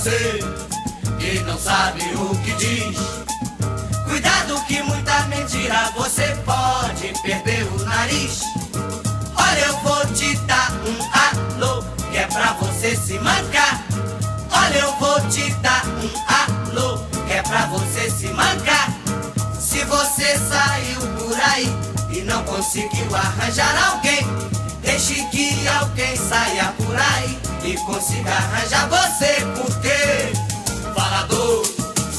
você que não sabe o que diz. Cuidado que muita mentira você pode perder o nariz. Olha, eu vou te dar um alô que é pra você se mancar. Olha, eu vou te dar um alô que é pra você se mancar. Se você saiu por aí e não conseguiu arranjar alguém, deixe que alguém saia por aí e consiga arranjar você, porque falador,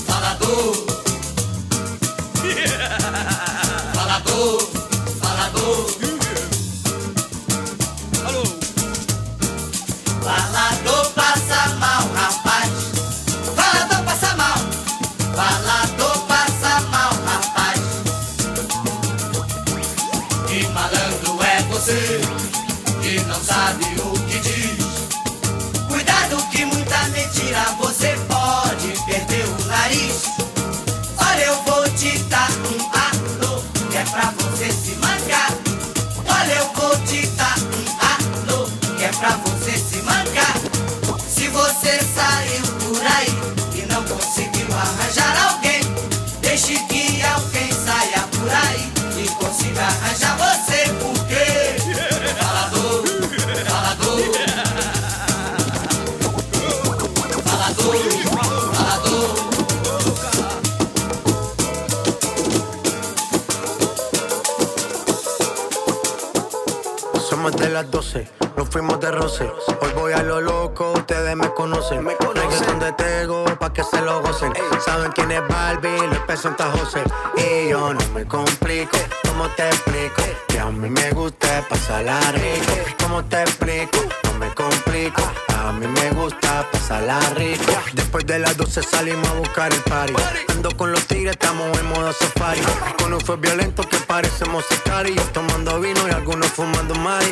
falador. Falador, falador. Alô, Falador passa mal, rapaz. Falador passa mal. Falador passa mal, rapaz. Que malandro é você que não sabe o tirar você. Nos fuimos de roce. Hoy voy a lo loco, ustedes me conocen. Me conocen de Tego, pa' que se lo gocen. Saben quién es Barbie, les presenta José. Y yo no me complico, ¿cómo te explico? Que a mí me gusta pasar rico. ¿Cómo te explico? No me complico. A mí me gusta pasarla rico. Después de las 12 salimos a buscar el party. Ando con los tigres, estamos en modo safari. Con un fue violento que parecemos sicarios. Tomando vino y algunos fumando mari.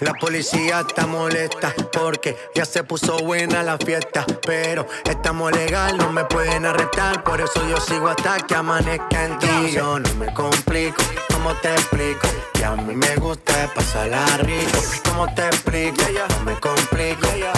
La policía está molesta porque ya se puso buena la fiesta. Pero estamos legal, no me pueden arrestar. Por eso yo sigo hasta que amanezca en ti. Yo no me complico, ¿cómo te explico? Que a mí me gusta pasarla rico. ¿Cómo te explico? No me complico.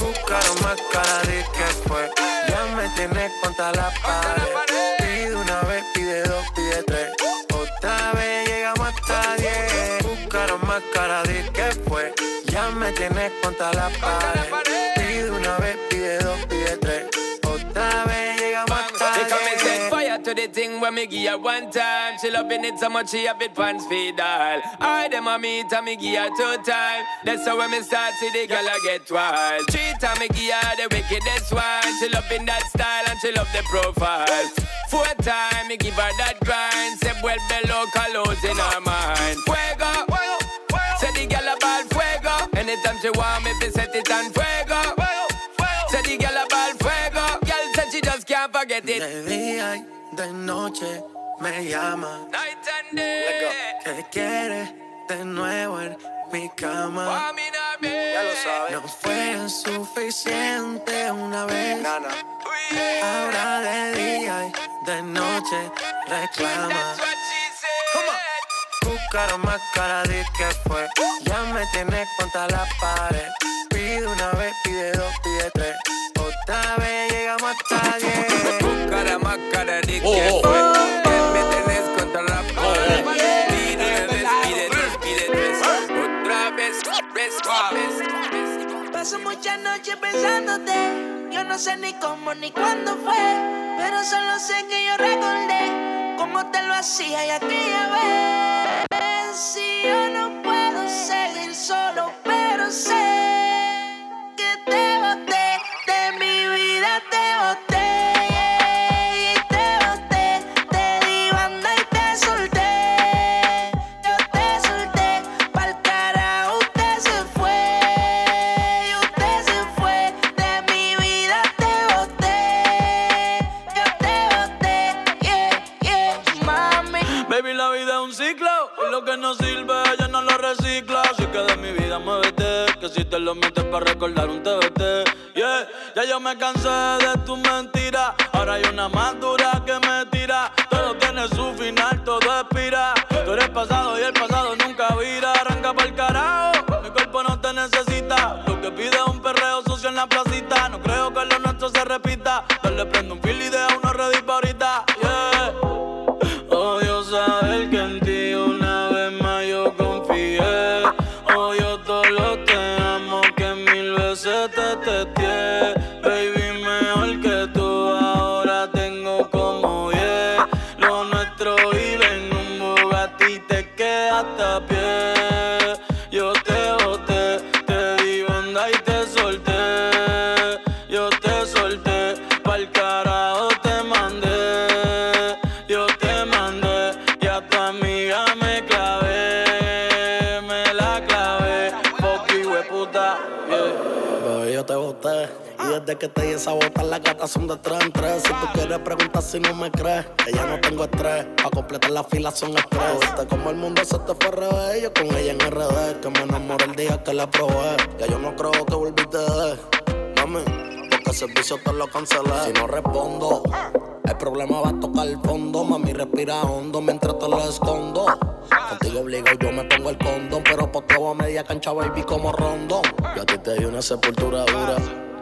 Buscaron más cara de que fue. Ya me tienes contra la pared. Pide una vez, pide dos, pide tres. Otra vez llegamos hasta diez. Buscaron más cara de que fue. Ya me tienes contra la pared. Pide una vez, pide dos, pide tres. The thing when me give her one time. She loving it so much she have it pants feed all. I them a meet and me give her two time. That's how when me start see the girl I get wild. Three time me give her the wickedest one. She loving that style and she love the profile. Four time me give her that grind. Say well below colors in her mind. Fuego, say the girl a ball fuego. Anytime she want me, fi set it on fuego. Say the girl a ball fuego. Girl said she just can't forget it. De noche me llama. Night and day. Que quiere de nuevo en mi cama. Ya lo sabes. No fue suficiente una vez. Ahora de día y de noche reclama. Buscaron más cara de que fue. Ya me tienes contra la pared. Pide una vez, pide dos, pide tres. Otra vez llegamos hasta diez. Cara de Oh, que oh. fue. Ya Me tenés contra la pared. Pide una vez, pide dos, pide tres. Otra vez, ves, ves. Paso muchas noches pensándote. Yo no sé ni cómo ni cuándo fue. Pero solo sé que yo recordé cómo te lo hacía y aquella vez. Si yo no puedo seguir solo, te lo metes para recordar un TBT. Yeah, ya yo me cansé de tus mentiras. Ahora hay una más dura que me tira. Todo tiene su final, todo expira. Tú eres pasado y el pasado nunca vira. Te te bota, las gatas son de tres en tres. Si tú quieres preguntar si no me crees, que ya no tengo estrés. Pa' completar la fila son estrés. Viste como el mundo se te fue revés. Yo con ella en RD, que me enamoré el día que la probé. Ya yo no creo que volviste de. Mami, porque el servicio te lo cancelé. Si no respondo, el problema va a tocar el fondo. Mami, respira hondo mientras te lo escondo. Contigo obligo, yo me pongo el condón. Pero por todo a media cancha, baby, como rondón. Yo a ti te di una sepultura dura.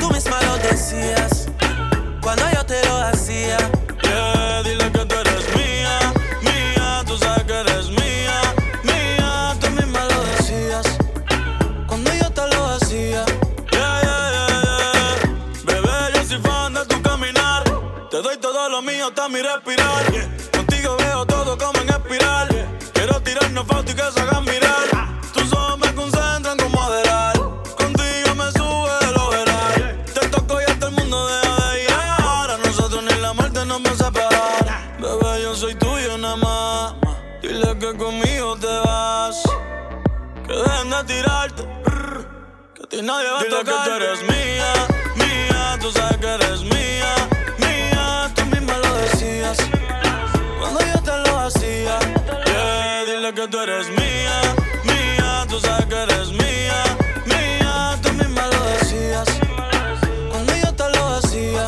tú misma lo decías cuando yo te lo hacía. Yeah, dile que tú eres mía, mía, tú sabes que eres mía, mía, tú misma lo decías cuando yo te lo hacía. Yeah, yeah, yeah, yeah. Bebé, yo soy fan de tu caminar, te doy todo lo mío hasta mi respirar. Contigo veo todo como en espiral. Quiero tirarnos fotos y que se hagan mirar. Ti nadie va a Dile que tú eres mía, mía. Tú sabes que eres mía, mía. Tú misma lo decías cuando yo te lo hacía. Yeah, dile que tú eres mía, mía. Tú sabes que eres mía, mía. Tú misma lo decías cuando yo te lo hacía.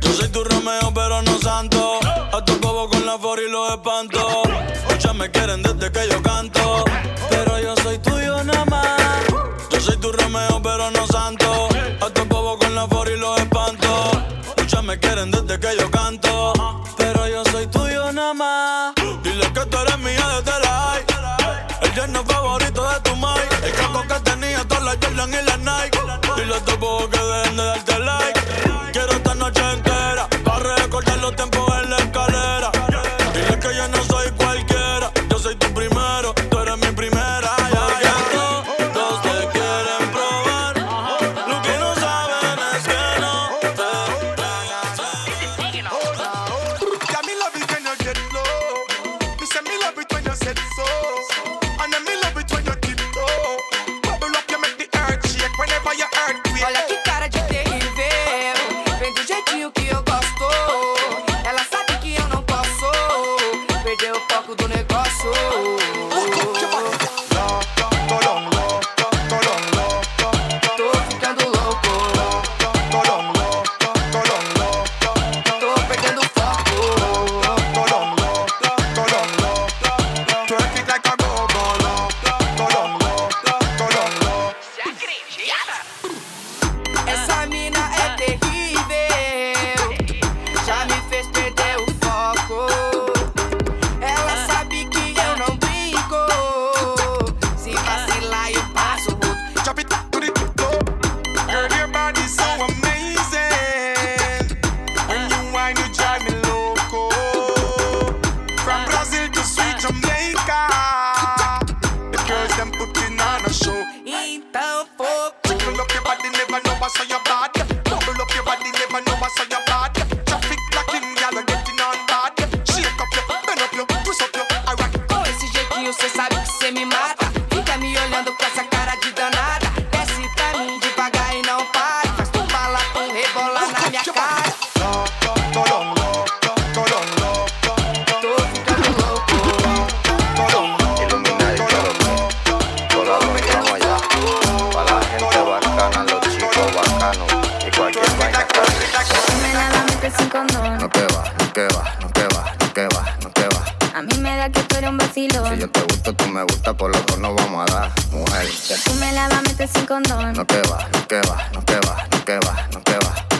Yo soy tu Romeo, pero no santo. A tu bobo con la for y los espanto. Muchas me quieren desde que yo canto.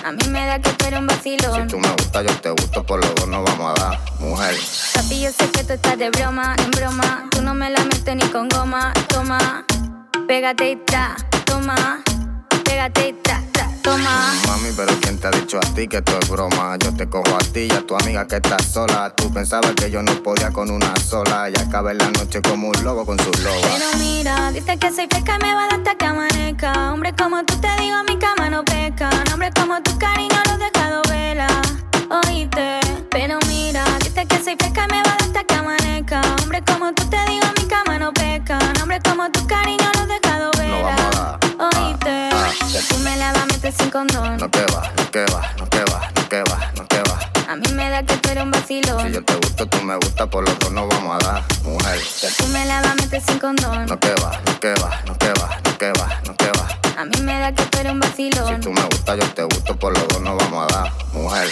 A mí me da que tú eres un vacilón. Si tú me gustas, yo te gusto, por lo que no vamos a dar, mujer. Papi, yo sé que tú estás de broma, en broma. Tú no me la metes ni con goma. Toma, pégate y tra, toma, pégate y toma. Mami, pero ¿quién te ha dicho a ti que esto es broma? Yo te cojo a ti y a tu amiga que está sola. Tú pensabas que yo no podía con una sola. Y acabé la noche como un lobo con sus lobos. Pero mira, dice que soy fresca y me va a dar hasta que amanezca. Hombre como tú te digo, mi cama no peca. Hombre como tu cariño lo dejado vela. Oíste, pero mira, dice que soy fresca y me va a dar hasta que amanezca. Hombre como tú te digo, mi cama no peca. Hombre como tu cariño lo dejado No vela. vamos a dar. Oíste, que tú me la vas a meter sin condón. No que va, no que va, no que va, no que va, no que va. A mí me da que tú eres un vacilón. Si yo te gusto, tú me gustas, por lo que no vamos a dar, mujer. Que tú me la vas a meter sin condón. No que va, no que va, no que va, no que va, no que va. A mí me da que tú eres un vacilón. Si tú me gustas, yo te gusto, por lo que no vamos a dar, mujer.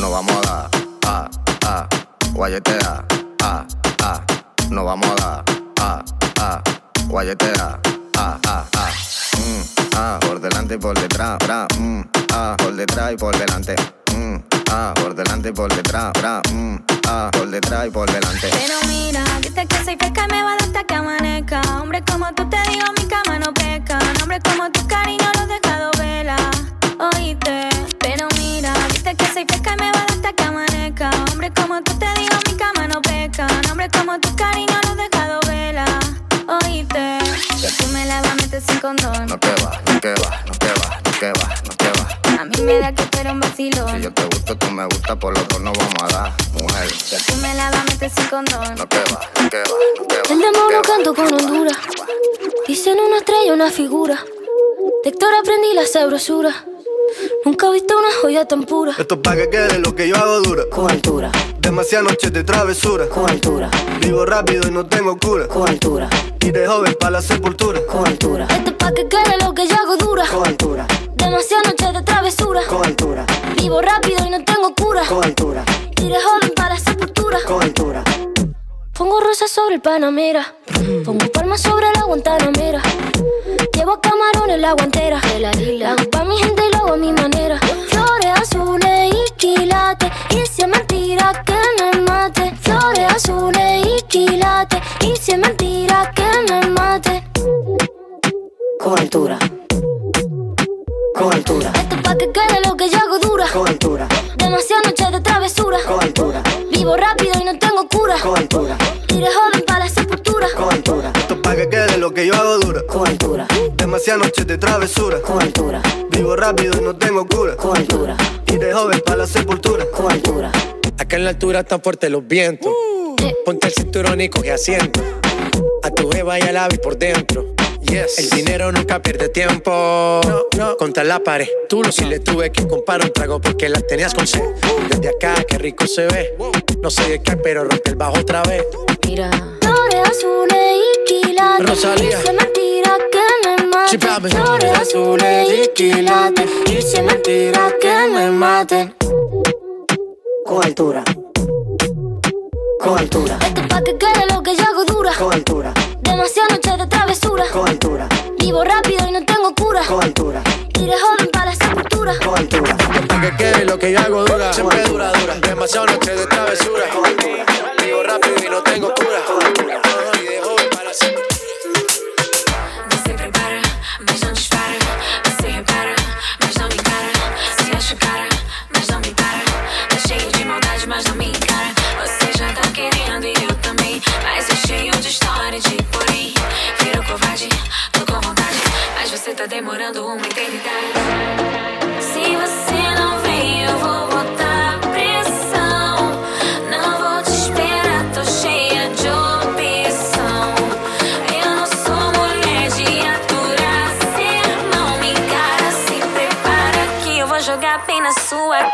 No vamos a dar, ah, ah, guayetea, ah, ah. No vamos a dar, ah, ah, guayetea, ah, ah, ah. Mm, ah, por delante y por detrás, bra, mm, ah, por detrás y por delante. Mm, ah, por delante y por detrás, bra, mm, ah, por detrás y por delante. Pero mira, dice que soy fresca y me va a hasta que amanezca. Hombre como tú te digo, Nunca he visto una joya tan pura. Esto es pa' que quede lo que yo hago dura. Con altura, Demasiadas noches de travesura. con altura, Vivo rápido y no tengo cura. con altura, Y de joven pa' la sepultura. con altura, Esto es pa' que quede lo que yo hago dura. con altura, Demasiadas noches de travesura. con altura, Vivo rápido y no tengo cura. con altura, Y de joven para la sepultura. con altura. Pongo rosas sobre el Panamera. Pongo palmas sobre la Guantanamera. Llevo camarones la guantera. La hago pa' mi gente y lo hago a mi manera. Flores azules y quilates. Y si es mentira que me mate. Flores azules y quilates. Y si es mentira que me mate. Con altura, con altura, Esto es pa' que quede lo que yo hago dura. con altura, Demasiadas noches de travesura. con altura, Vivo rápido y no tengo cura. con altura, Demasiadas noches de travesura. con altura, Vivo rápido y no tengo cura. con altura, Y de joven pa' la sepultura. con altura. Acá en la altura están fuertes los vientos. Ponte el cinturón y coge asiento. A tu beba y al ave por dentro. Yes. El dinero nunca pierde tiempo. No, Contra la pared. Tú lo si le tuve que comprar un trago porque las tenías con sed. Desde acá, qué rico se ve. No sé de qué, pero rompe el bajo otra vez. Mira. Flores azules y quilates. Rosalía. Es mentira que Chipame. Flores azules y quilates. Y si es mentira que me maten. Con altura, con altura, Esto es pa' que quede lo que yo hago dura. con altura, Demasiadas noches de travesura. con altura, Vivo rápido y no tengo cura. con altura, Y de joven para la sepultura. con altura, Pa' que quede lo que yo hago dura. Siempre dura, dura. Demasiadas noches de travesura. Vivo rápido y no tengo cura. Y de joven para la sepultura. Sua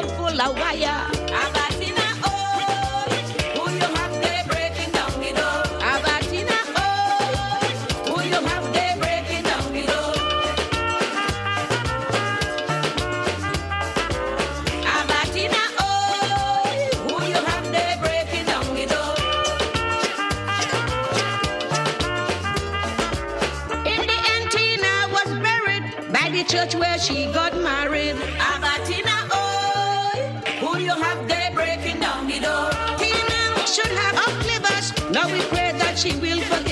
full of wire. she will forgive.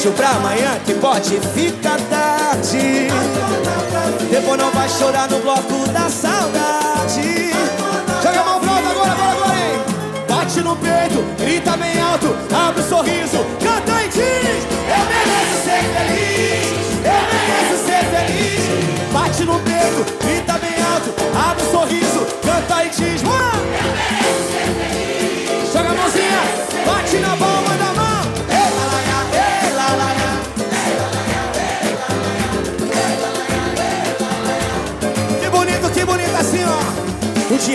beijo pra amanhã que pode ficar tarde. Depois não vai chorar no bloco da saudade. Joga a mão pra alto agora, agora, agora, hein? Bate no peito, grita bem alto, abre o um sorriso, canta e diz: Eu mereço ser feliz, eu mereço ser feliz. Bate no peito, grita bem alto, abre o um sorriso, canta e diz: Bora!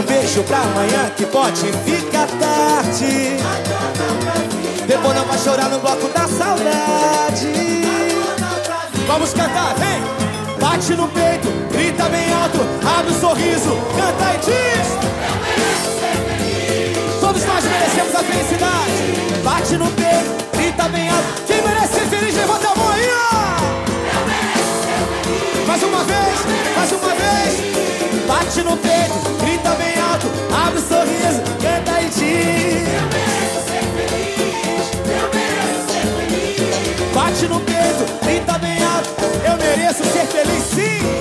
Um beijo pra amanhã que pode ficar tarde. Depois não vai chorar no bloco da saudade. Vamos cantar, vem! Bate no peito, grita bem alto, abre um sorriso, canta e diz. Todos nós merecemos a felicidade. Bate no peito, grita bem alto. Quem merece ser feliz, levanta a mão aí, ó. Mais uma vez, mais uma vez. Bate no peito, grita bem alto, abre um sorriso, canta e diz. Bate no peito, grita bem alto. Eu mereço ser feliz, sim.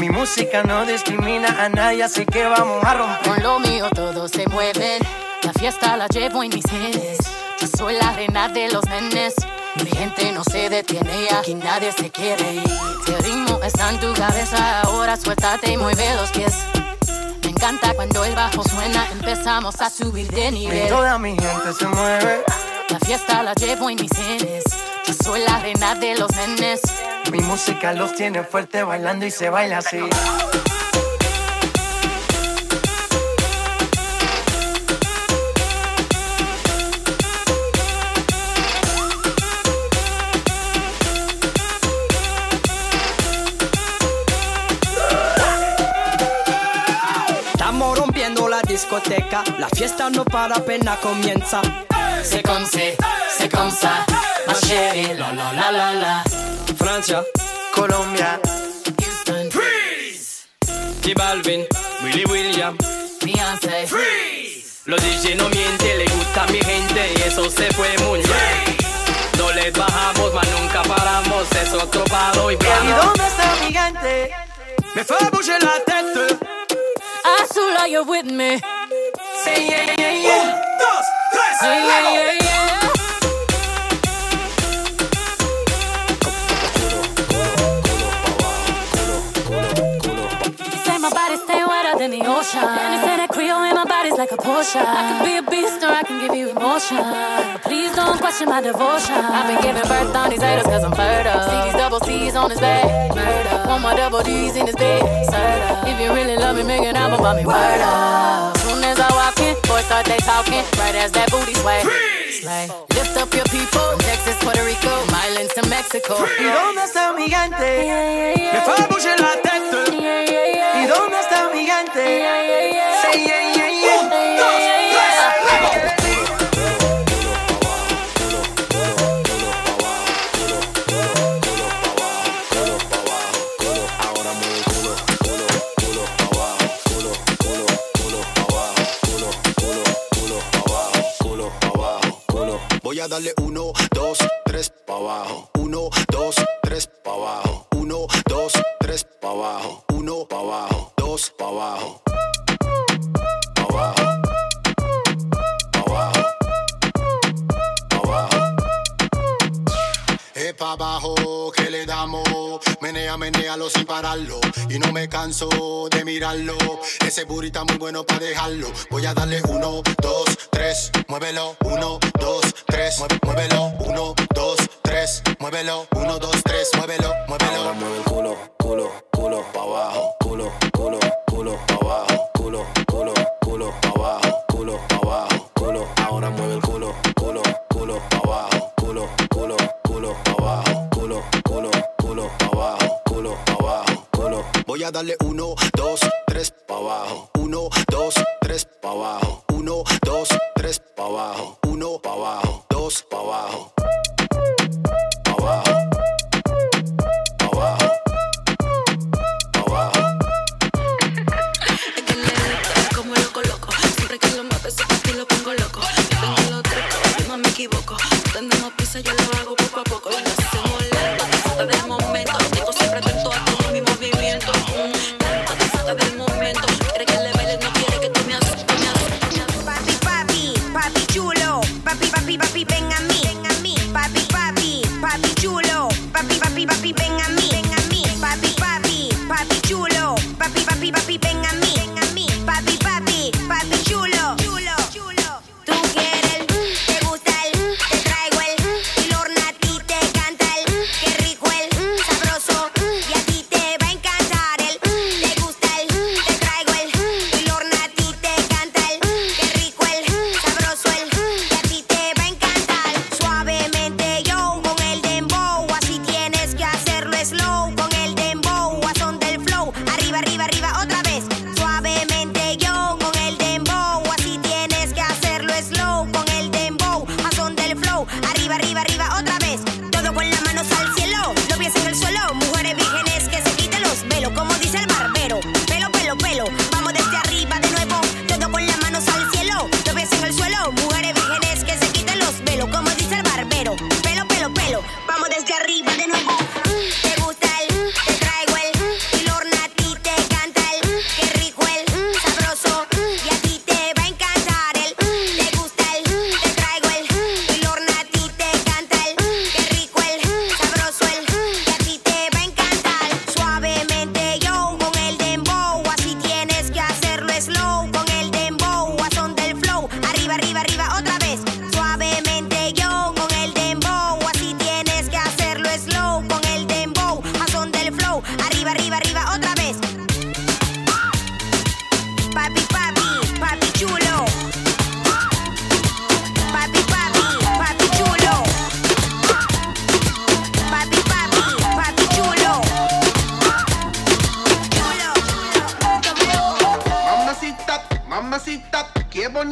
Mi música no discrimina a nadie, así que vamos a romper. Con lo mío todos se mueven. La fiesta la llevo en mis genes. Yo soy la reina de los nenes. Mi gente no se detiene y aquí nadie se quiere ir. Si el ritmo está en tu cabeza, ahora suéltate y mueve los pies. Me encanta cuando el bajo suena, empezamos a subir de Y nivel. toda mi gente se mueve. La fiesta la llevo en mis genes. Yo soy la reina de los nenes. Mi música los tiene fuerte bailando y se baila así. Estamos rompiendo la discoteca, la fiesta no para apenas comienza. C'est comme c'est, c'est comme ça, ma chérie, la la la la la. Francia, Colombia, Houston, Freeze. J Balvin, Willy William, Beyoncé, Freeze. Los DJ no mienten, le gusta a mi gente y eso se fue muy bien. No les bajamos, mas nunca paramos, es otro palo y ¿Y vamos. dónde está mi gente? Me fais bouger la tête. Azul, are you with me? Say yeah, yeah, yeah. Un, dos, tres, Yeah, yeah, yeah, like a Porsche. I can be a beast or I can give you emotion. Please don't question my devotion. I've been giving birth on these haters cause I'm fertile. See these double C's on his back. Murder. One my double D's in his bed. Serta. If you really love me, make an album about me. Word up. Soon as I walk in, boys start they talking. Right as that booty sway. Like, lift up your people from Texas, Puerto Rico, Milan to Mexico. ¿Y dónde está mi gigante? Yeah, yeah, yeah. Me fue a la tête. ¿Y dónde está mi gigante? Say yeah, yeah. dale uno, dos, tres pa' abajo. Uno, dos, tres pa' abajo. Uno, dos, tres pa' abajo. Uno pa' abajo. Dos pa' abajo. Pa' pa' abajo. Eh, menea, menealo sin pararlo. Y no me canso de mirarlo. Ese burrito muy bueno para dejarlo. Voy a darle uno, dos, tres, muévelo. Uno, dos, tres, muévelo. Uno, dos, tres, muévelo. Uno, dos, tres, muévelo, muévelo. Ahora mueve el culo, culo, culo, pa' abajo, culo, culo. darle uno, dos, tres, pa' abajo.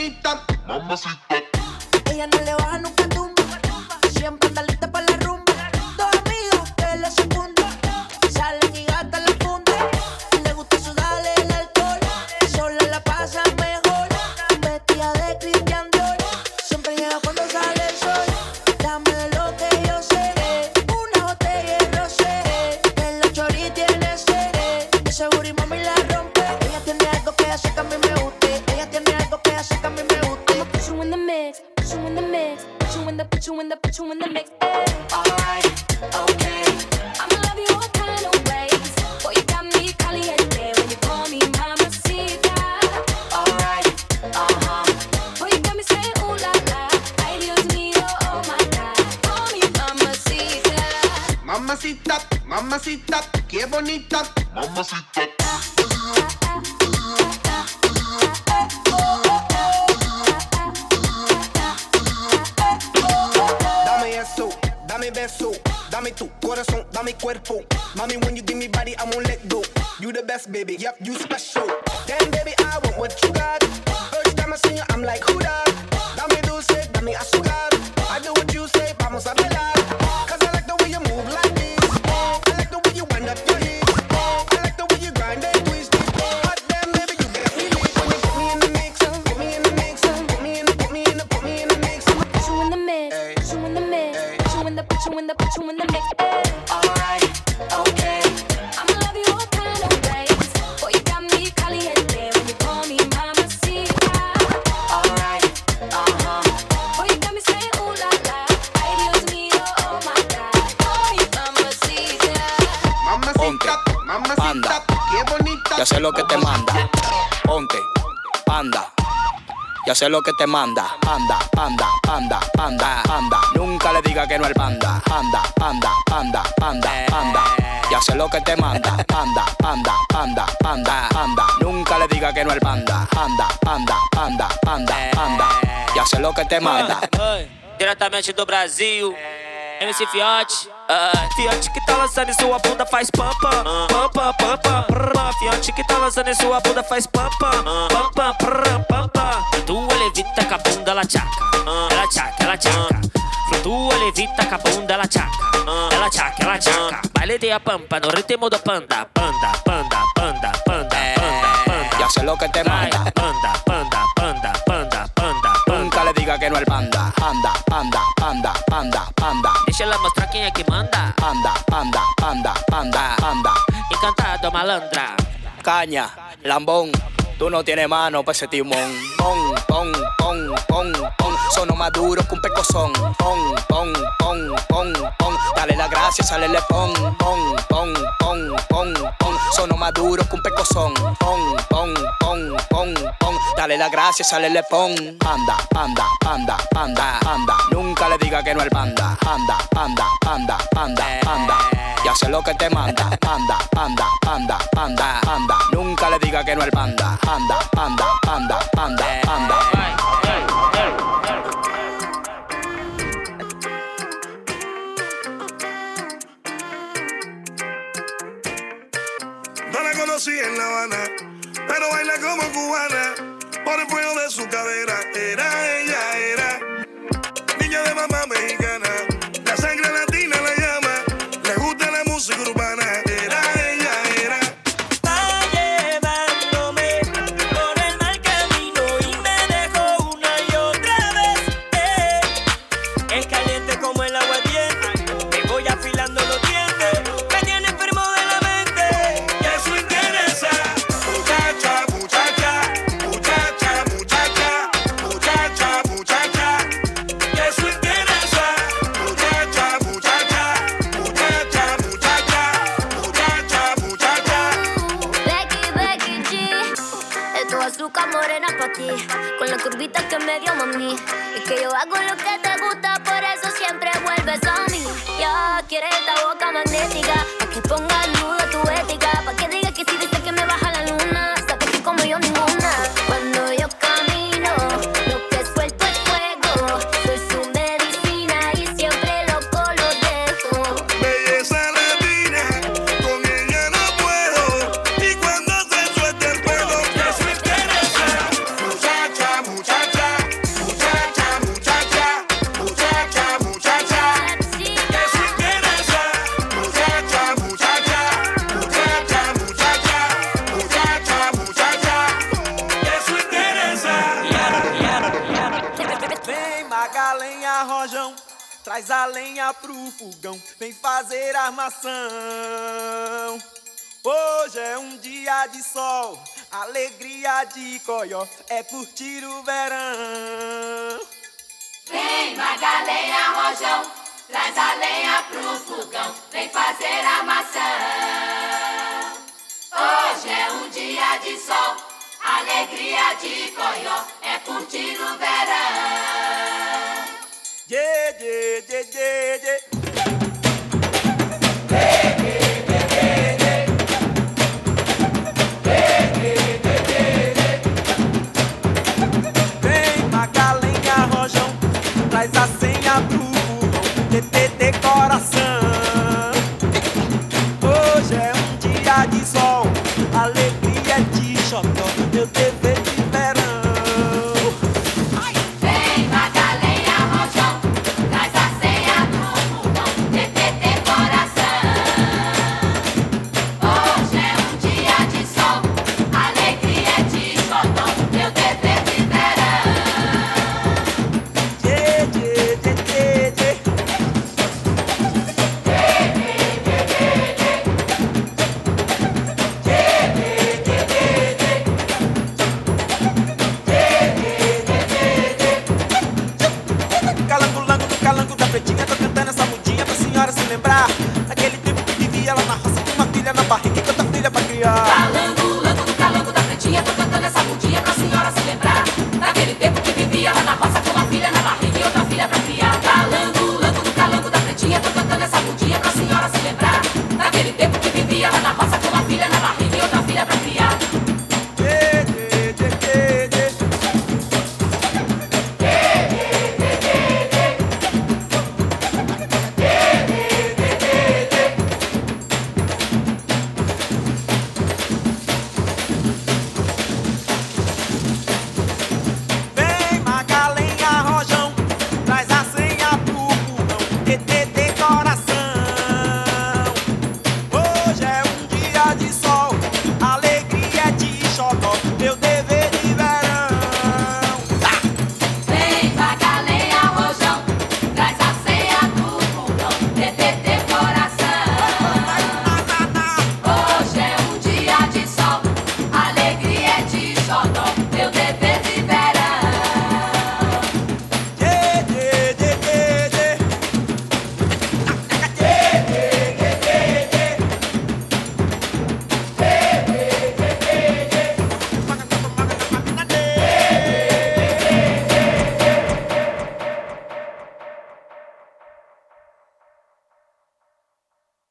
mamacita, mamacita. Sé lo que te manda. Panda, panda, panda, panda, panda. Nunca le diga que no al panda. Panda, panda, panda, panda, panda. Ya sé lo que te manda. Panda, panda, panda, panda, panda. Nunca le diga que no al panda. Panda, panda, panda, panda, panda. Ya sé lo que te manda. Diretamente do Brasil, MC Fiote. Ah, Fiote que tá lançando em sua bunda faz pam pam pam pam pam pam pam. Fiote que tá lançando em sua bunda faz pam pam pam pam pam pam pam. Flutua levita com a bunda ela tchaca, ela tchaca, ela tchaca. Flutua levita com a bunda ela tchaca, ela tchaca, ela tchaca. Baile de a pampa no ritmo do panda, panda, panda, panda, panda, panda, panda. Ya sé lo que te manda. No al panda. Panda, panda, panda, panda, panda. Deixa ela mostrar quem é que manda. Panda, panda, panda, panda, panda. Encantado, malandra. Caña, lambón. Tú no tienes mano pa' ese timón. Pon, pon, pon, pon, pon. Sono más duro que un pecozón. Pon, pon, pon, pon, pon. Dale la gracia, sale le pon. Pon, pon, pon, pon, pon. Sono más duro que un pecozón. Pon, pon, pon, pon, pon. Dale la gracia, sale le pon. Panda, panda, panda, panda, panda. Nunca le diga que no al panda. Panda, panda, panda, panda, panda. Ya sé lo que te manda. Panda, panda, panda, panda, panda. Nunca le diga que no al panda. Panda, panda, panda, panda, panda. No la conocí en La Habana, pero baila como cubana. Por el fuego de su cadera, era ella, era niña de mamá mexicana. La sangre latina la llama, le gusta la música urbana. Vem, Magalenha Rojão, traz a lenha pro fogão, vem fazer armação. Hoje é um dia de sol, alegria de coió, é curtir o verão. Ye, ye, ye, ye, ye. It.